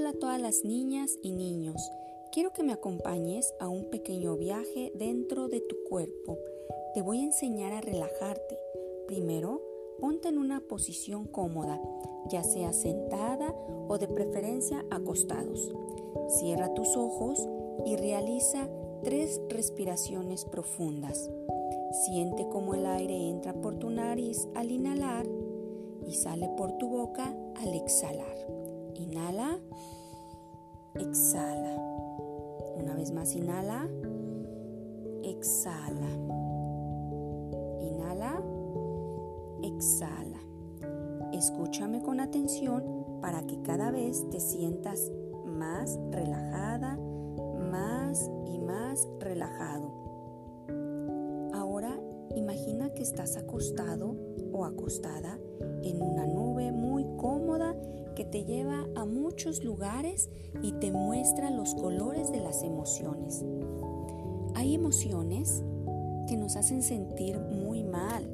las niñas y niños. Quiero que me acompañes a un pequeño viaje dentro de tu cuerpo. Te voy a enseñar a relajarte. Primero, ponte en una posición cómoda, ya sea sentada o de preferencia acostados. Cierra tus ojos y realiza tres respiraciones profundas. Siente cómo el aire entra por tu nariz al inhalar y sale por tu boca al exhalar. Inhala, exhala. Una vez más, inhala, exhala. Inhala, exhala. Escúchame con atención para que cada vez te sientas más relajada, más y más relajado. Imagina que estás acostado o acostada en una nube muy cómoda que te lleva a muchos lugares y te muestra los colores de las emociones. Hay emociones que nos hacen sentir muy mal,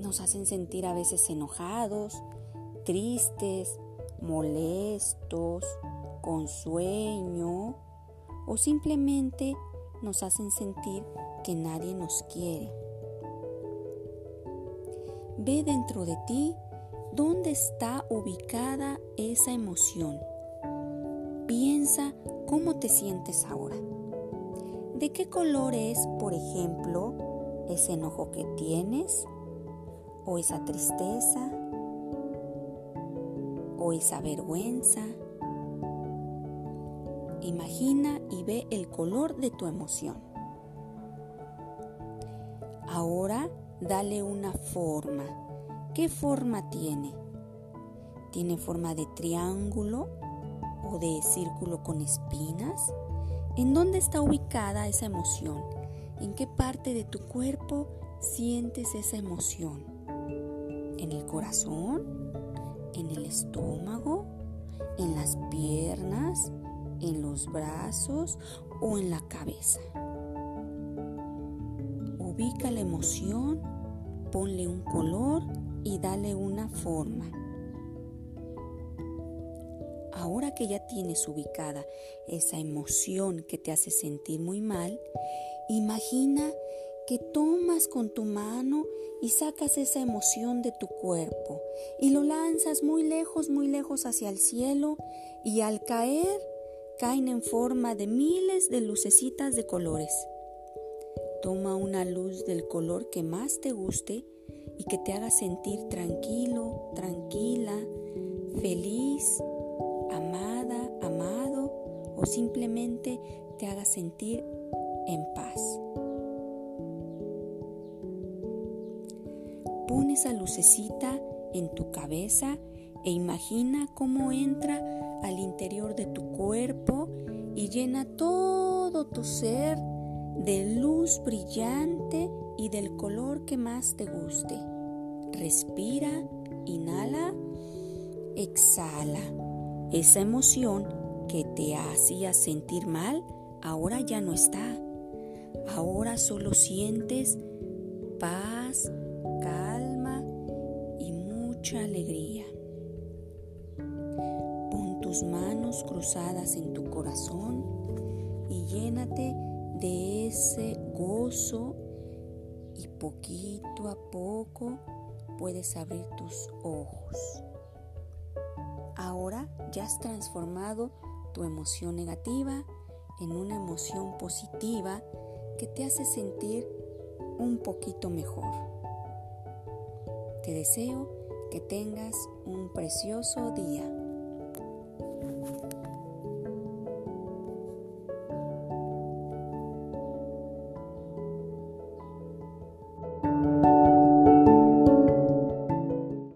nos hacen sentir a veces enojados, tristes, molestos, con sueño o simplemente nos hacen sentir que nadie nos quiere. Ve dentro de ti dónde está ubicada esa emoción. Piensa cómo te sientes ahora. ¿De qué color es, por ejemplo, ese enojo que tienes? ¿O esa tristeza? ¿O esa vergüenza? Imagina y ve el color de tu emoción. Ahora dale una forma. ¿Qué forma tiene? ¿Tiene forma de triángulo o de círculo con espinas? ¿En dónde está ubicada esa emoción? ¿En qué parte de tu cuerpo sientes esa emoción? ¿En el corazón? ¿En el estómago? ¿En las piernas? ¿En los brazos? ¿O en la cabeza? Ubica la emoción, ponle un color y dale una forma. Ahora que ya tienes ubicada esa emoción que te hace sentir muy mal, imagina que tomas con tu mano y sacas esa emoción de tu cuerpo y lo lanzas muy lejos, muy lejos hacia el cielo y al caer caen en forma de miles de lucecitas de colores. Toma una luz del color que más te guste y que te haga sentir tranquilo, tranquila, feliz, amada, amado o simplemente te haga sentir en paz. Pon esa lucecita en tu cabeza e imagina cómo entra al interior de tu cuerpo y llena todo tu ser de luz brillante y del color que más te guste. Respira, inhala, exhala. Esa emoción que te hacía sentir mal ahora ya no está. Ahora solo sientes paz, calma y mucha alegría. Tus manos cruzadas en tu corazón y llénate de ese gozo y poquito a poco puedes abrir tus ojos. Ahora ya has transformado tu emoción negativa en una emoción positiva que te hace sentir un poquito mejor. Te deseo que tengas un precioso día.